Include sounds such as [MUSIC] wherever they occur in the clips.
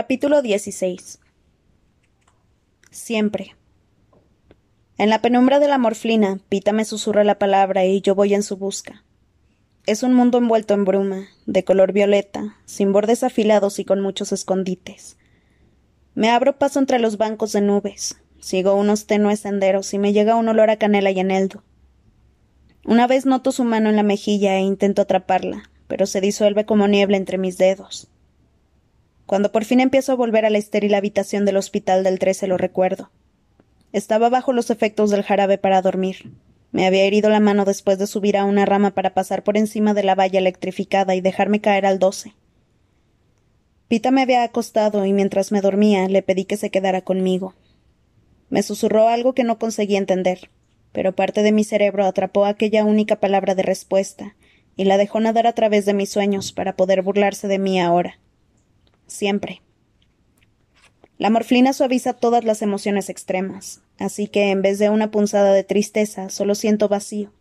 Capítulo 16 Siempre. En la penumbra de la morflina, Pita me susurra la palabra y yo voy en su busca. Es un mundo envuelto en bruma, de color violeta, sin bordes afilados y con muchos escondites. Me abro paso entre los bancos de nubes, sigo unos tenues senderos y me llega un olor a canela y eneldo. Una vez noto su mano en la mejilla e intento atraparla, pero se disuelve como niebla entre mis dedos. Cuando por fin empiezo a volver a la estéril habitación del hospital del 13 lo recuerdo. Estaba bajo los efectos del jarabe para dormir. Me había herido la mano después de subir a una rama para pasar por encima de la valla electrificada y dejarme caer al 12. Pita me había acostado y mientras me dormía le pedí que se quedara conmigo. Me susurró algo que no conseguí entender, pero parte de mi cerebro atrapó aquella única palabra de respuesta y la dejó nadar a través de mis sueños para poder burlarse de mí ahora. Siempre. La morfina suaviza todas las emociones extremas, así que en vez de una punzada de tristeza, solo siento vacío,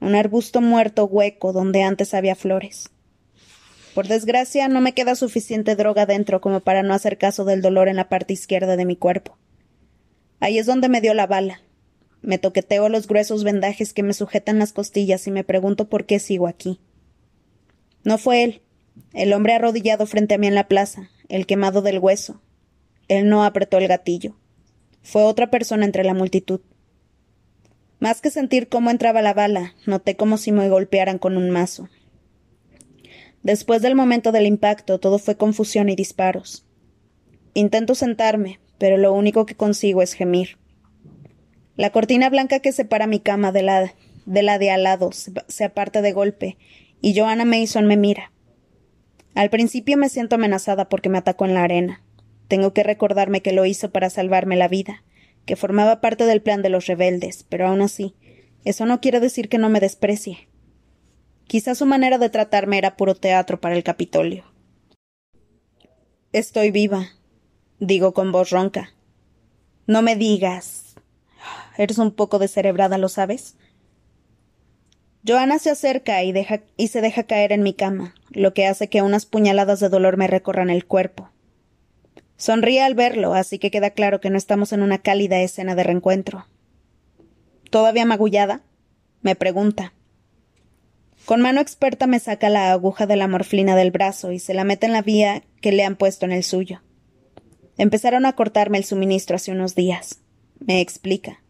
un arbusto muerto hueco donde antes había flores. Por desgracia, no me queda suficiente droga dentro como para no hacer caso del dolor en la parte izquierda de mi cuerpo. Ahí es donde me dio la bala. Me toqueteo los gruesos vendajes que me sujetan las costillas y me pregunto por qué sigo aquí. No fue él, el hombre arrodillado frente a mí en la plaza, el quemado del hueso, él no apretó el gatillo. Fue otra persona entre la multitud. Más que sentir cómo entraba la bala, noté como si me golpearan con un mazo. Después del momento del impacto, todo fue confusión y disparos. Intento sentarme, pero lo único que consigo es gemir. La cortina blanca que separa mi cama de la de, la al lado se, se aparta de golpe, y Joanna Mason me mira. Al principio me siento amenazada porque me atacó en la arena. Tengo que recordarme que lo hizo para salvarme la vida, que formaba parte del plan de los rebeldes, pero aún así, eso no quiere decir que no me desprecie. Quizás su manera de tratarme era puro teatro para el Capitolio. Estoy viva, digo con voz ronca. No me digas. Eres un poco descerebrada, ¿lo sabes? Joana se acerca y, se deja caer en mi cama, lo que hace que unas puñaladas de dolor me recorran el cuerpo. Sonríe al verlo, así que queda claro que no estamos en una cálida escena de reencuentro. ¿Todavía magullada? me pregunta. Con mano experta me saca la aguja de la morflina del brazo y se la mete en la vía que le han puesto en el suyo. Empezaron a cortarme el suministro hace unos días. Me explica.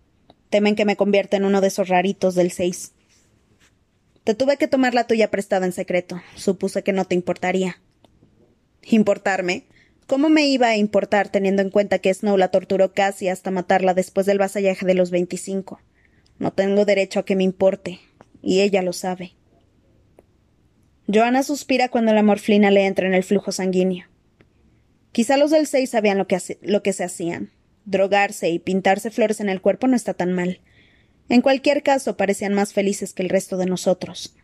Temen que me convierta en uno de esos raritos del seis. Te tuve que tomar la tuya prestada en secreto. Supuse que no te importaría. ¿Importarme? ¿Cómo me iba a importar teniendo en cuenta que Snow la torturó casi hasta matarla después del vasallaje de los veinticinco? No tengo derecho a que me importe, y ella lo sabe. Joana suspira cuando la morflina le entra en el flujo sanguíneo. Quizá los del seis sabían lo que, lo que se hacían. Drogarse y pintarse flores en el cuerpo no está tan mal. En cualquier caso, parecían más felices que el resto de nosotros.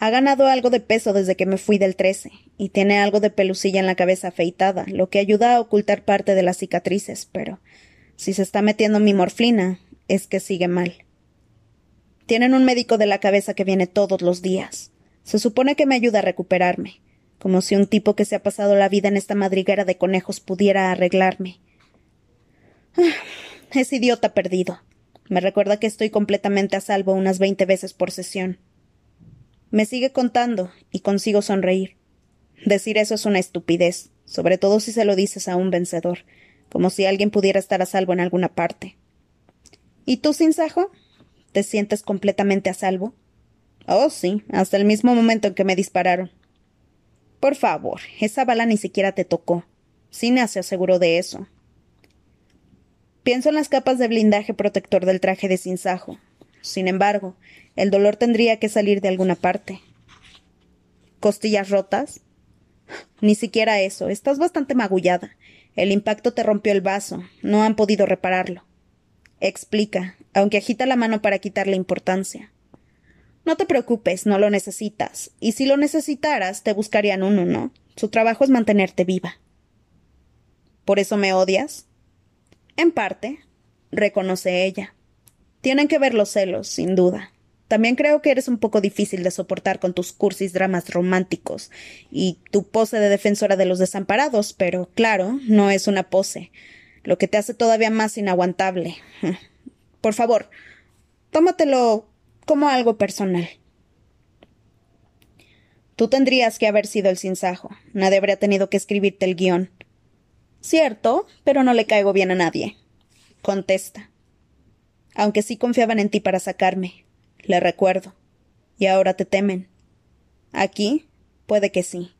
Ha ganado algo de peso desde que me fui del trece, y tiene algo de pelucilla en la cabeza afeitada, lo que ayuda a ocultar parte de las cicatrices, pero si se está metiendo mi morflina, es que sigue mal. Tienen un médico de la cabeza que viene todos los días. Se supone que me ayuda a recuperarme, como si un tipo que se ha pasado la vida en esta madriguera de conejos pudiera arreglarme. Es idiota perdido. Me recuerda que estoy completamente a salvo unas veinte veces por sesión. Me sigue contando y consigo sonreír. Decir eso es una estupidez, sobre todo si se lo dices a un vencedor, como si alguien pudiera estar a salvo en alguna parte. ¿Y tú, Sinsajo? ¿Te sientes completamente a salvo? Oh, sí, hasta el mismo momento en que me dispararon. Por favor, esa bala ni siquiera te tocó. Sina se aseguró de eso. Pienso en las capas de blindaje protector del traje de Sinsajo. Sin embargo, el dolor tendría que salir de alguna parte. ¿Costillas rotas? [SIGHS] Ni siquiera eso. Estás bastante magullada. El impacto te rompió el vaso. No han podido repararlo. Explica, aunque agita la mano para quitarle importancia. No te preocupes, no lo necesitas. Y si lo necesitaras, te buscarían uno, ¿no? Su trabajo es mantenerte viva. ¿Por eso me odias? En parte, reconoce ella. Tienen que ver los celos, sin duda. También creo que eres un poco difícil de soportar con tus cursis dramas románticos y tu pose de defensora de los desamparados, pero claro, no es una pose, lo que te hace todavía más inaguantable. [LAUGHS] Por favor, tómatelo como algo personal. Tú tendrías que haber sido el sinsajo. Nadie habría tenido que escribirte el guion. Cierto, pero no le caigo bien a nadie. Contesta. Aunque sí confiaban en ti para sacarme. Le recuerdo. Y ahora te temen. Aquí, puede que sí.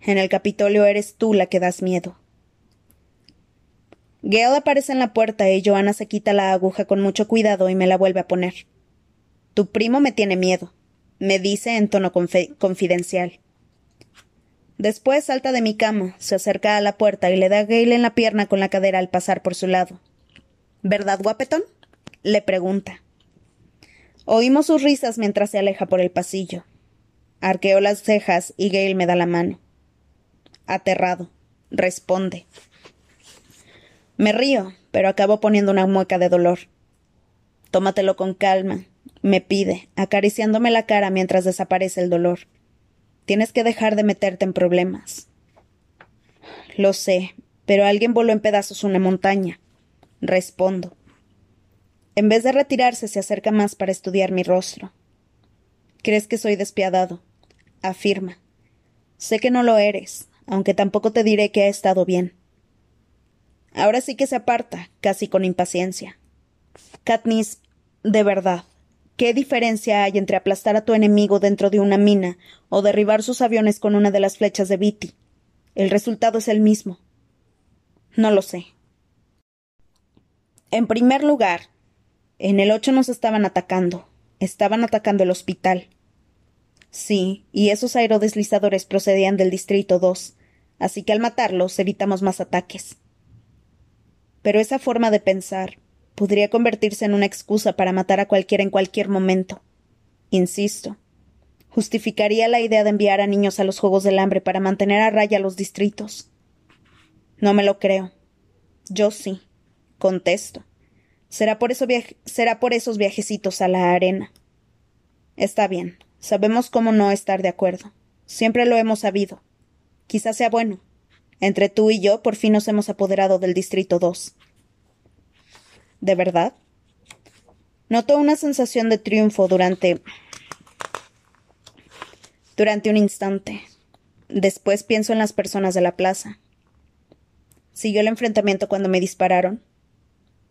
En el Capitolio eres tú la que das miedo. Gale aparece en la puerta y Joana se quita la aguja con mucho cuidado y me la vuelve a poner. Tu primo me tiene miedo, me dice en tono confidencial. Después salta de mi cama, se acerca a la puerta y le da a Gale en la pierna con la cadera al pasar por su lado. ¿Verdad, guapetón? le pregunta. Oímos sus risas mientras se aleja por el pasillo. Arqueo las cejas y Gale me da la mano. Aterrado, responde. Me río, pero acabo poniendo una mueca de dolor. Tómatelo con calma, me pide, acariciándome la cara mientras desaparece el dolor. Tienes que dejar de meterte en problemas. Lo sé, pero alguien voló en pedazos una montaña. Respondo. En vez de retirarse, se acerca más para estudiar mi rostro. Crees que soy despiadado, afirma. Sé que no lo eres, aunque tampoco te diré que ha estado bien. Ahora sí que se aparta, casi con impaciencia. Katniss, de verdad, ¿Qué diferencia hay entre aplastar a tu enemigo dentro de una mina o derribar sus aviones con una de las flechas de Viti? El resultado es el mismo. No lo sé. En primer lugar, en el 8 nos estaban atacando. Estaban atacando el hospital. Sí, y esos aerodeslizadores procedían del Distrito 2, así que al matarlos evitamos más ataques. Pero esa forma de pensar, podría convertirse en una excusa para matar a cualquiera en cualquier momento. Insisto. Justificaría la idea de enviar a niños a los Juegos del Hambre para mantener a raya los distritos. No me lo creo. Yo sí. Contesto. Será por, eso será por esos viajecitos a la arena. Está bien. Sabemos cómo no estar de acuerdo. Siempre lo hemos sabido. Quizás sea bueno. Entre tú y yo por fin nos hemos apoderado del Distrito 2. ¿De verdad? Noto una sensación de triunfo durante. durante un instante. Después pienso en las personas de la plaza. ¿Siguió el enfrentamiento cuando me dispararon?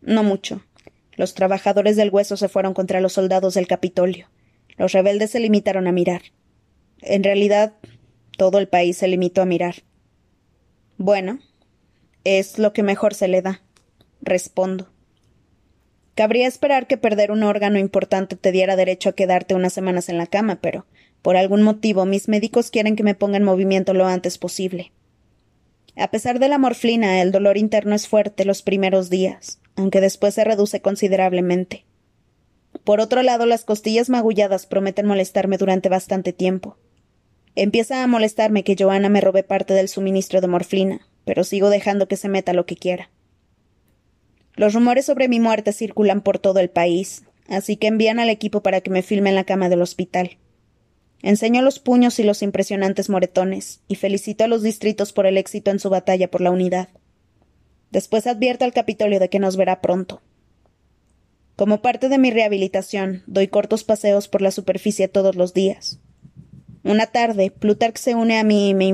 No mucho. Los trabajadores del hueso se fueron contra los soldados del Capitolio. Los rebeldes se limitaron a mirar. En realidad, todo el país se limitó a mirar. Bueno, es lo que mejor se le da. Respondo. Cabría esperar que perder un órgano importante te diera derecho a quedarte unas semanas en la cama, pero por algún motivo mis médicos quieren que me ponga en movimiento lo antes posible. A pesar de la morfina, el dolor interno es fuerte los primeros días, aunque después se reduce considerablemente. Por otro lado, las costillas magulladas prometen molestarme durante bastante tiempo. Empieza a molestarme que Joana me robe parte del suministro de morfina, pero sigo dejando que se meta lo que quiera. Los rumores sobre mi muerte circulan por todo el país, así que envían al equipo para que me filme en la cama del hospital. Enseño los puños y los impresionantes moretones, y felicito a los distritos por el éxito en su batalla por la unidad. Después advierto al Capitolio de que nos verá pronto. Como parte de mi rehabilitación, doy cortos paseos por la superficie todos los días. Una tarde, Plutarch se une a mí y me,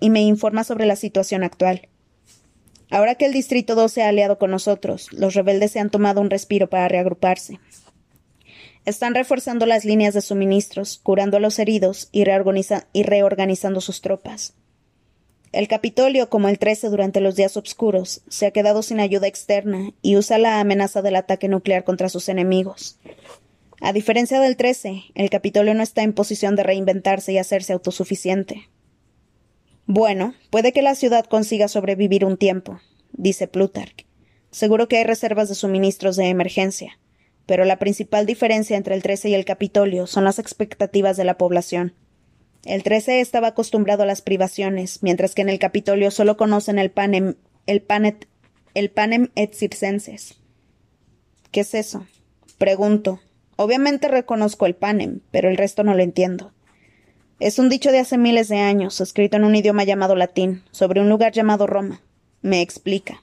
y me informa sobre la situación actual. Ahora que el Distrito 2 se ha aliado con nosotros, los rebeldes se han tomado un respiro para reagruparse. Están reforzando las líneas de suministros, curando a los heridos y, y reorganizando sus tropas. El Capitolio, como el 13 durante los días oscuros, se ha quedado sin ayuda externa y usa la amenaza del ataque nuclear contra sus enemigos. A diferencia del 13, el Capitolio no está en posición de reinventarse y hacerse autosuficiente. Bueno, puede que la ciudad consiga sobrevivir un tiempo, dice Plutarch. Seguro que hay reservas de suministros de emergencia, pero la principal diferencia entre el 13 y el Capitolio son las expectativas de la población. El 13 estaba acostumbrado a las privaciones, mientras que en el Capitolio solo conocen el panem, el panet, el panem et circenses. ¿Qué es eso? Pregunto, Obviamente reconozco el panem, pero el resto no lo entiendo. Es un dicho de hace miles de años, escrito en un idioma llamado latín, sobre un lugar llamado Roma. Me explica.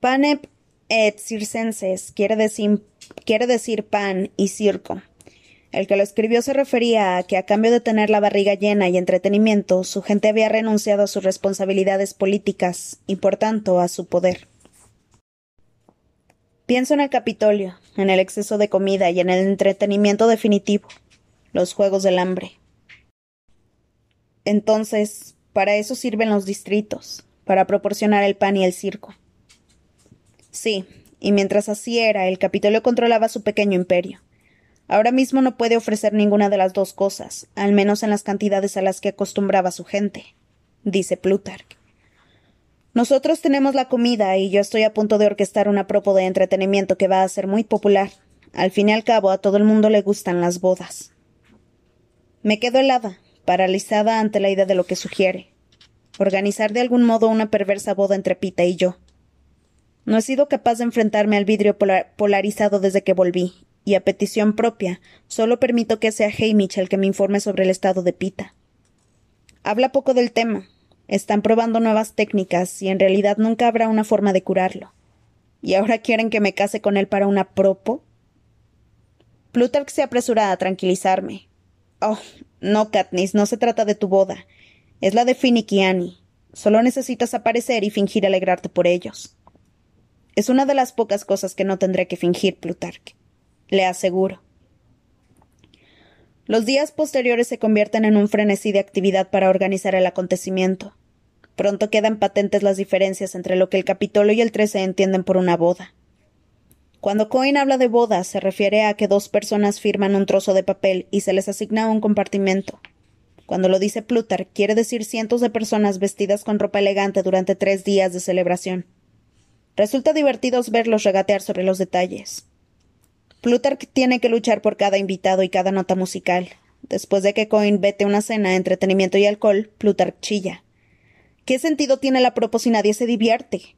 Panem et circenses quiere decir, quiere decir pan y circo. El que lo escribió se refería a que a cambio de tener la barriga llena y entretenimiento, su gente había renunciado a sus responsabilidades políticas y por tanto a su poder. Pienso en el Capitolio, en el exceso de comida y en el entretenimiento definitivo, los juegos del hambre. Entonces, para eso sirven los distritos, para proporcionar el pan y el circo. Sí, y mientras así era, el Capitolio controlaba su pequeño imperio. Ahora mismo no puede ofrecer ninguna de las dos cosas, al menos en las cantidades a las que acostumbraba su gente, dice Plutarch. Nosotros tenemos la comida y yo estoy a punto de orquestar una propo de entretenimiento que va a ser muy popular. Al fin y al cabo, a todo el mundo le gustan las bodas. Me quedo helada, paralizada ante la idea de lo que sugiere. Organizar de algún modo una perversa boda entre Pita y yo. No he sido capaz de enfrentarme al vidrio polarizado desde que volví, y a petición propia, solo permito que sea Hamish el que me informe sobre el estado de Pita. Habla poco del tema, están probando nuevas técnicas y en realidad nunca habrá una forma de curarlo. ¿Y ahora quieren que me case con él para una propo? Plutarch se apresura a tranquilizarme. Oh, no, Katniss, no se trata de tu boda. Es la de Finnick y Annie. Solo necesitas aparecer y fingir alegrarte por ellos. Es una de las pocas cosas que no tendré que fingir, Plutarch. Le aseguro. Los días posteriores se convierten en un frenesí de actividad para organizar el acontecimiento. Pronto quedan patentes las diferencias entre lo que el Capitolio y el Trece entienden por una boda. Cuando Cohen habla de boda, se refiere a que dos personas firman un trozo de papel y se les asigna un compartimento. Cuando lo dice Plutar, quiere decir cientos de personas vestidas con ropa elegante durante tres días de celebración. Resulta divertido verlos regatear sobre los detalles. Plutarch tiene que luchar por cada invitado y cada nota musical. Después de que Coin vete una cena, entretenimiento y alcohol, Plutarch chilla. ¿Qué sentido tiene la propo si nadie se divierte?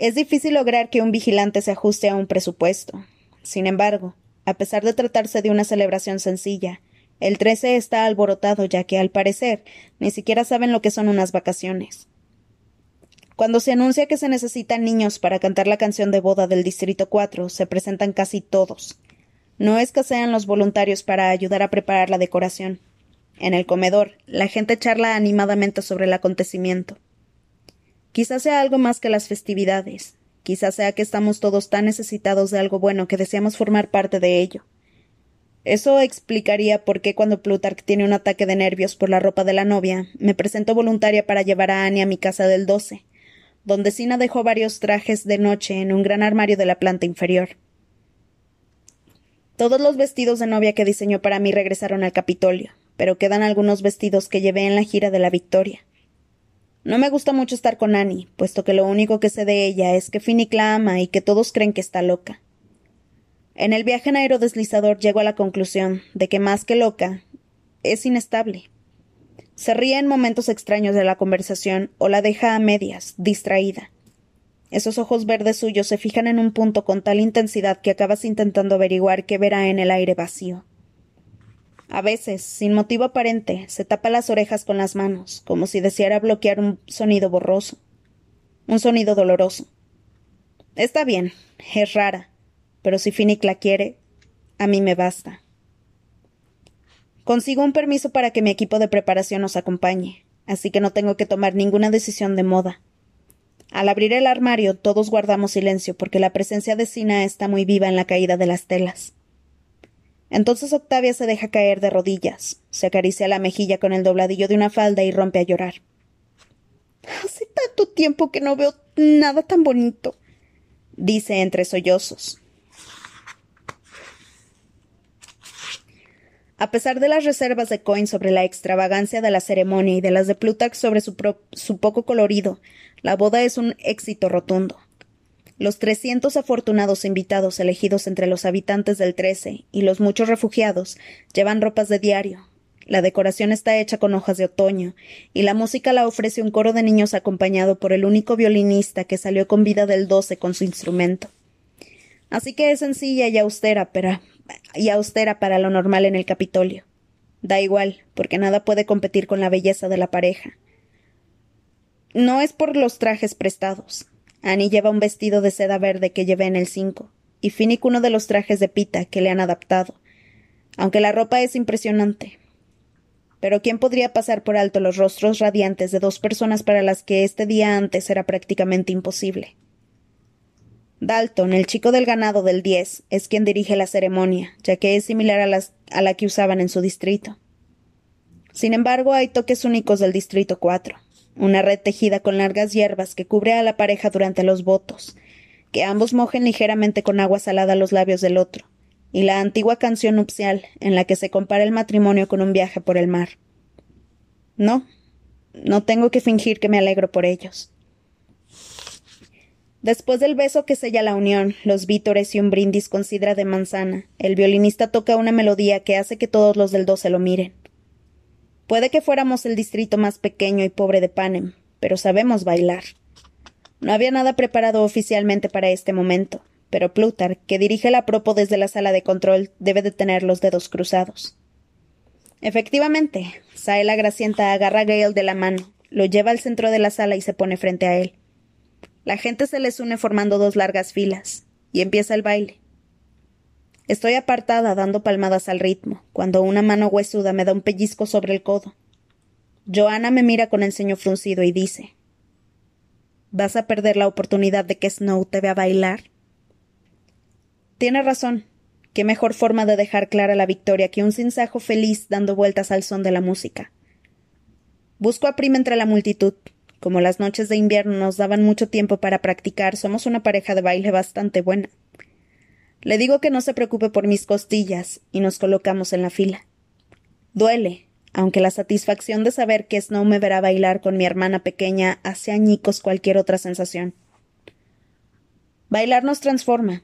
Es difícil lograr que un vigilante se ajuste a un presupuesto. Sin embargo, a pesar de tratarse de una celebración sencilla, el 13 está alborotado ya que, al parecer, ni siquiera saben lo que son unas vacaciones. Cuando se anuncia que se necesitan niños para cantar la canción de boda del Distrito 4, se presentan casi todos. No escasean los voluntarios para ayudar a preparar la decoración. En el comedor, la gente charla animadamente sobre el acontecimiento. Quizás sea algo más que las festividades. Quizás sea que estamos todos tan necesitados de algo bueno que deseamos formar parte de ello. Eso explicaría por qué cuando Plutarch tiene un ataque de nervios por la ropa de la novia, me presento voluntaria para llevar a Annie a mi casa del 12, donde Sina dejó varios trajes de noche en un gran armario de la planta inferior. Todos los vestidos de novia que diseñó para mí regresaron al Capitolio, pero quedan algunos vestidos que llevé en la gira de la Victoria. No me gusta mucho estar con Annie, puesto que lo único que sé de ella es que Finnick la ama y que todos creen que está loca. En el viaje en aerodeslizador llego a la conclusión de que más que loca, es inestable. Se ríe en momentos extraños de la conversación o la deja a medias, distraída. Esos ojos verdes suyos se fijan en un punto con tal intensidad que acabas intentando averiguar qué verá en el aire vacío. A veces, sin motivo aparente, se tapa las orejas con las manos, como si deseara bloquear un sonido borroso, un sonido doloroso. Está bien, es rara, pero si Finnick la quiere, a mí me basta. Consigo un permiso para que mi equipo de preparación nos acompañe, así que no tengo que tomar ninguna decisión de moda. Al abrir el armario, todos guardamos silencio porque la presencia de Sina está muy viva en la caída de las telas. Entonces Octavia se deja caer de rodillas, se acaricia la mejilla con el dobladillo de una falda y rompe a llorar. Hace tanto tiempo que no veo nada tan bonito, dice entre sollozos. A pesar de las reservas de Coin sobre la extravagancia de la ceremonia y de las de Plutarch sobre su, poco colorido, la boda es un éxito rotundo. Los trescientos afortunados invitados elegidos entre los habitantes del Trece y los muchos refugiados llevan ropas de diario. La decoración está hecha con hojas de otoño, y la música la ofrece un coro de niños acompañado por el único violinista que salió con vida del doce con su instrumento. Así que es sencilla y austera, pero, y austera para lo normal en el Capitolio. Da igual, porque nada puede competir con la belleza de la pareja. No es por los trajes prestados. Annie lleva un vestido de seda verde que llevé en el 5, y Finnick uno de los trajes de pita que le han adaptado. Aunque la ropa es impresionante. Pero ¿quién podría pasar por alto los rostros radiantes de dos personas para las que este día antes era prácticamente imposible? Dalton, el chico del ganado del 10, es quien dirige la ceremonia, ya que es similar a, a la que usaban en su distrito. Sin embargo, hay toques únicos del distrito 4, una red tejida con largas hierbas que cubre a la pareja durante los votos, que ambos mojen ligeramente con agua salada los labios del otro, y la antigua canción nupcial en la que se compara el matrimonio con un viaje por el mar. No, no tengo que fingir que me alegro por ellos. Después del beso que sella la unión, los vítores y un brindis con sidra de manzana, el violinista toca una melodía que hace que todos los del se lo miren. Puede que fuéramos el distrito más pequeño y pobre de Panem, pero sabemos bailar. No había nada preparado oficialmente para este momento, pero Plutar, que dirige la propo desde la sala de control, debe de tener los dedos cruzados. Efectivamente, Saela Gracienta agarra a Gale de la mano, lo lleva al centro de la sala y se pone frente a él. La gente se les une formando dos largas filas, y empieza el baile. Estoy apartada dando palmadas al ritmo, cuando una mano huesuda me da un pellizco sobre el codo. Joana me mira con el ceño fruncido y dice ¿Vas a perder la oportunidad de que Snow te vea bailar? Tiene razón. Qué mejor forma de dejar clara la victoria que un sinsajo feliz dando vueltas al son de la música. Busco a Prima entre la multitud, como las noches de invierno nos daban mucho tiempo para practicar, somos una pareja de baile bastante buena. Le digo que no se preocupe por mis costillas y nos colocamos en la fila. Duele, aunque la satisfacción de saber que Snow me verá bailar con mi hermana pequeña hace añicos cualquier otra sensación. Bailar nos transforma.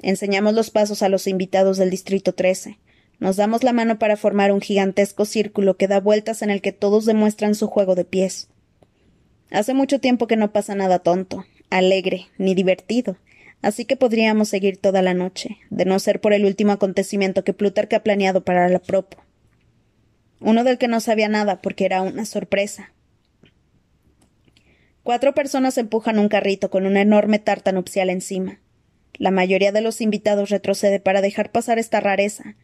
Enseñamos los pasos a los invitados del Distrito 13. Nos damos la mano para formar un gigantesco círculo que da vueltas en el que todos demuestran su juego de pies. Hace mucho tiempo que no pasa nada tonto, alegre, ni divertido, así que podríamos seguir toda la noche, de no ser por el último acontecimiento que Plutarco ha planeado para la propo. Uno del que no sabía nada porque era una sorpresa. Cuatro personas empujan un carrito con una enorme tarta nupcial encima. La mayoría de los invitados retrocede para dejar pasar esta rareza,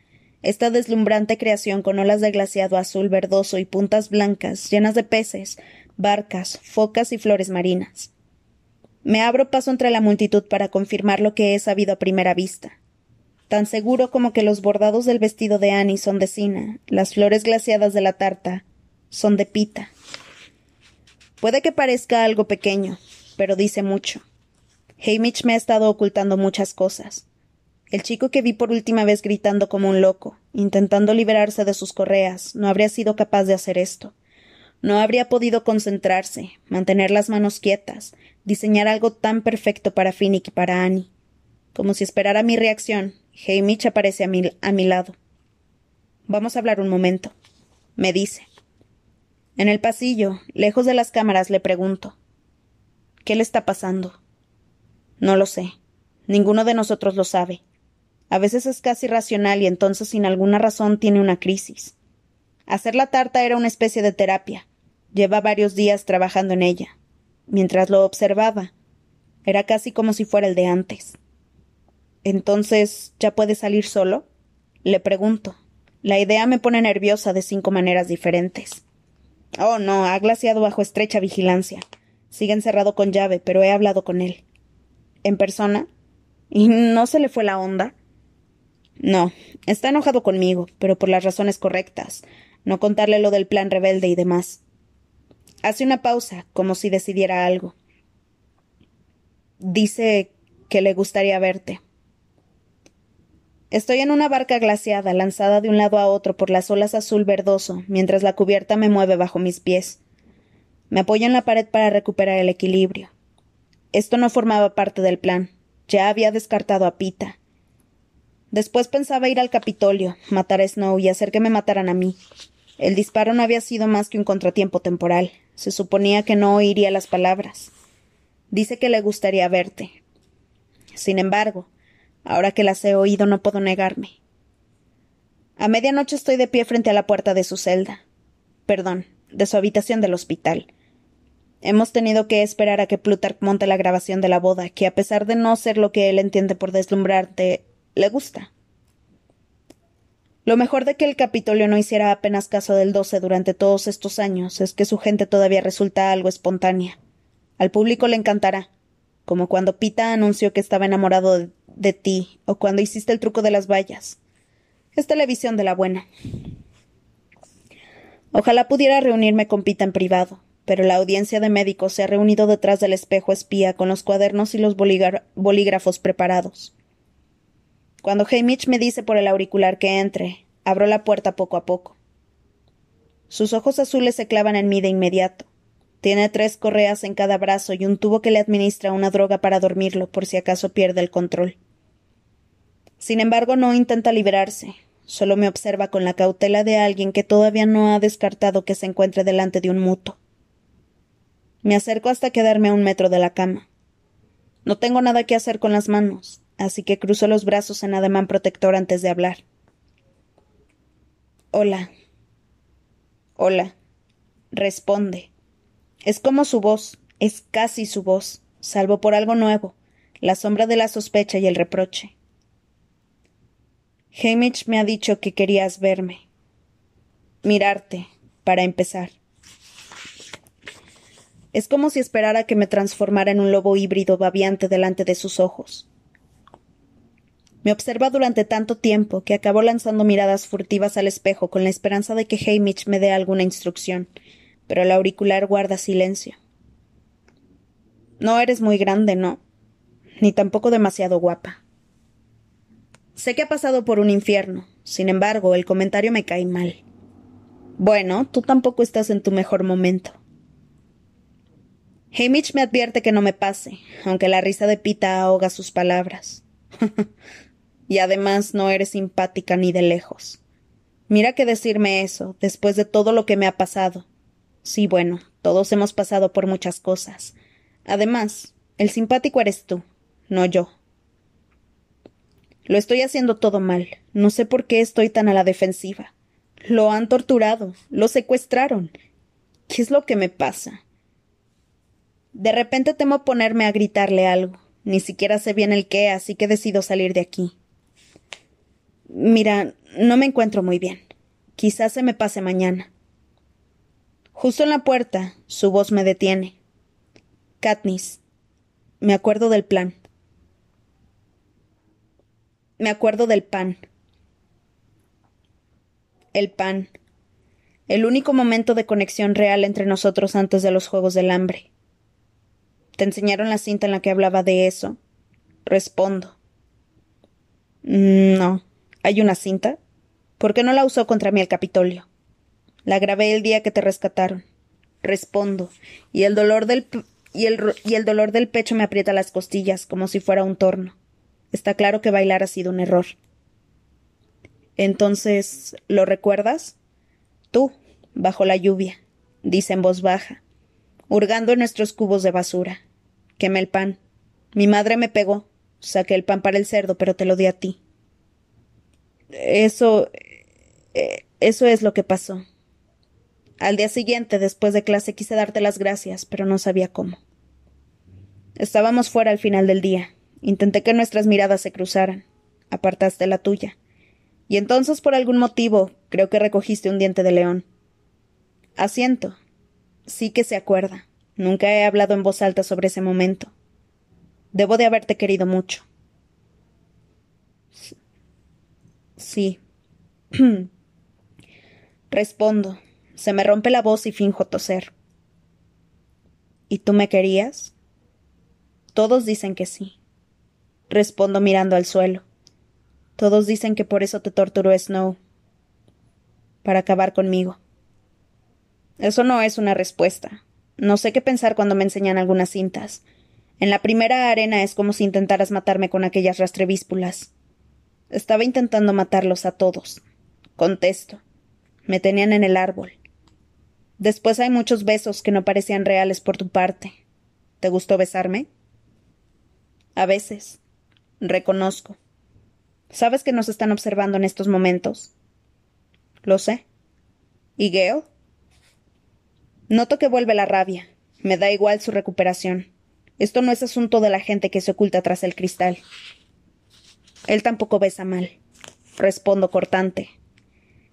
esta deslumbrante creación con olas de glaciado azul verdoso y puntas blancas llenas de peces, barcas, focas y flores marinas. Me abro paso entre la multitud para confirmar lo que he sabido a primera vista. Tan seguro como que los bordados del vestido de Annie son de cina, las flores glaciadas de la tarta son de pita. Puede que parezca algo pequeño, pero dice mucho. Hamish me ha estado ocultando muchas cosas. El chico que vi por última vez gritando como un loco, intentando liberarse de sus correas, no habría sido capaz de hacer esto. No habría podido concentrarse, mantener las manos quietas, diseñar algo tan perfecto para Finnick y para Annie. Como si esperara mi reacción, Hamish aparece a mi, a mi lado. Vamos a hablar un momento, me dice. En el pasillo, lejos de las cámaras, le pregunto. ¿Qué le está pasando? No lo sé. Ninguno de nosotros lo sabe. A veces es casi racional y entonces sin alguna razón tiene una crisis. Hacer la tarta era una especie de terapia. Lleva varios días trabajando en ella. Mientras lo observaba, era casi como si fuera el de antes. Entonces, ¿ya puede salir solo? Le pregunto. La idea me pone nerviosa de cinco maneras diferentes. Oh, no, ha glaciado bajo estrecha vigilancia. Sigue encerrado con llave, pero he hablado con él. ¿En persona? ¿Y no se le fue la onda? No, está enojado conmigo, pero por las razones correctas. No contarle lo del plan rebelde y demás. Hace una pausa, como si decidiera algo. Dice que le gustaría verte. Estoy en una barca glaciada, lanzada de un lado a otro por las olas azul verdoso, mientras la cubierta me mueve bajo mis pies. Me apoyo en la pared para recuperar el equilibrio. Esto no formaba parte del plan. Ya había descartado a Pita. Después pensaba ir al Capitolio, matar a Snow y hacer que me mataran a mí. El disparo no había sido más que un contratiempo temporal. Se suponía que no oiría las palabras. Dice que le gustaría verte. Sin embargo, Ahora que las he oído no puedo negarme. A medianoche estoy de pie frente a la puerta de su celda. Perdón, de su habitación del hospital. Hemos tenido que esperar a que Plutarch monte la grabación de la boda, que a pesar de no ser lo que él entiende por deslumbrarte, le gusta. Lo mejor de que el Capitolio no hiciera apenas caso del 12 durante todos estos años es que su gente todavía resulta algo espontánea. Al público le encantará, como cuando Pita anunció que estaba enamorado de, ti o cuando hiciste el truco de las vallas. Es televisión de la buena. Ojalá pudiera reunirme con Pita en privado, pero la audiencia de médicos se ha reunido detrás del espejo espía con los cuadernos y los bolígrafos preparados. Cuando Hamish me dice por el auricular que entre, abro la puerta poco a poco. Sus ojos azules se clavan en mí de inmediato. Tiene tres correas en cada brazo y un tubo que le administra una droga para dormirlo por si acaso pierde el control. Sin embargo, no intenta liberarse, solo me observa con la cautela de alguien que todavía no ha descartado que se encuentre delante de un muto. Me acerco hasta quedarme a un metro de la cama. No tengo nada que hacer con las manos, así que cruzo los brazos en ademán protector antes de hablar. Hola. Hola. Responde. Es como su voz, es casi su voz, salvo por algo nuevo, la sombra de la sospecha y el reproche. Hamish me ha dicho que querías verme. Mirarte, para empezar. Es como si esperara que me transformara en un lobo híbrido babiante delante de sus ojos. Me observa durante tanto tiempo que acabó lanzando miradas furtivas al espejo con la esperanza de que Hamish me dé alguna instrucción, pero el auricular guarda silencio. No eres muy grande, no, ni tampoco demasiado guapa. Sé que ha pasado por un infierno, sin embargo, el comentario me cae mal. Bueno, tú tampoco estás en tu mejor momento. Hamish me advierte que no me pase, aunque la risa de Pita ahoga sus palabras. [LAUGHS] y además no eres simpática ni de lejos. Mira que decirme eso, después de todo lo que me ha pasado. Sí, bueno, todos hemos pasado por muchas cosas. Además, el simpático eres tú, no yo. Lo estoy haciendo todo mal. No sé por qué estoy tan a la defensiva. Lo han torturado, lo secuestraron. ¿Qué es lo que me pasa? De repente temo ponerme a gritarle algo. Ni siquiera sé bien el qué, así que decido salir de aquí. Mira, no me encuentro muy bien. Quizás se me pase mañana. Justo en la puerta, su voz me detiene. Katniss, me acuerdo del plan. Me acuerdo del pan. El pan. El único momento de conexión real entre nosotros antes de los Juegos del Hambre. ¿Te enseñaron la cinta en la que hablaba de eso? Respondo. No. ¿Hay una cinta? ¿Por qué no la usó contra mí el Capitolio? La grabé el día que te rescataron. Respondo, y el dolor del y el, y el dolor del pecho me aprieta las costillas como si fuera un torno. Está claro que bailar ha sido un error. Entonces, ¿lo recuerdas? Tú, bajo la lluvia, dice en voz baja, hurgando en nuestros cubos de basura. Quemé el pan. Mi madre me pegó. Saqué el pan para el cerdo, pero te lo di a ti. Eso. Eh, eso es lo que pasó. Al día siguiente, después de clase, quise darte las gracias, pero no sabía cómo. Estábamos fuera al final del día. Intenté que nuestras miradas se cruzaran. Apartaste la tuya. Y entonces, por algún motivo, creo que recogiste un diente de león. Asiento, Sí que se acuerda. Nunca he hablado en voz alta sobre ese momento. Debo de haberte querido mucho. Sí. [CLEARS THROAT] Respondo. Se me rompe la voz y finjo toser. ¿Y tú me querías? Todos dicen que sí. Respondo mirando al suelo. Todos dicen que por eso te torturó Snow. Para acabar conmigo. Eso no es una respuesta. No sé qué pensar cuando me enseñan algunas cintas. En la primera arena es como si intentaras matarme con aquellas rastrevíspulas. Estaba intentando matarlos a todos. Contesto. Me tenían en el árbol. Después hay muchos besos que no parecían reales por tu parte. ¿Te gustó besarme? A veces. Reconozco. Sabes que nos están observando en estos momentos. Lo sé. ¿Y Gale? Noto que vuelve la rabia. Me da igual su recuperación. Esto no es asunto de la gente que se oculta tras el cristal. Él tampoco besa mal. Respondo cortante.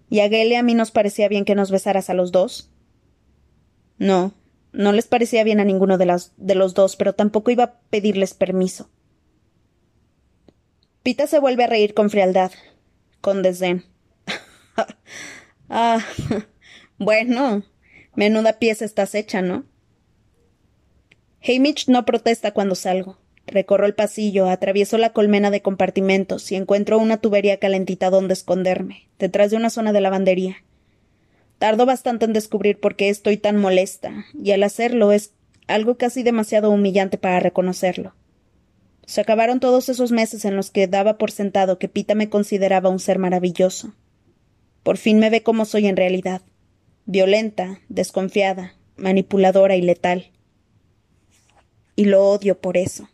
¿Y a Gale a mí nos parecía bien que nos besaras a los dos? No, no les parecía bien a ninguno de, de los dos, pero tampoco iba a pedirles permiso. Pita se vuelve a reír con frialdad, con desdén. [LAUGHS] ah, [LAUGHS] bueno, menuda pieza estás hecha, ¿no? Hamish no protesta cuando salgo. Recorro el pasillo, atravieso la colmena de compartimentos y encuentro una tubería calentita donde esconderme, detrás de una zona de lavandería. Tardo bastante en descubrir por qué estoy tan molesta, y al hacerlo es algo casi demasiado humillante para reconocerlo. Se acabaron todos esos meses en los que daba por sentado que Pita me consideraba un ser maravilloso. Por fin me ve como soy en realidad. Violenta, desconfiada, manipuladora y letal. Y lo odio por eso.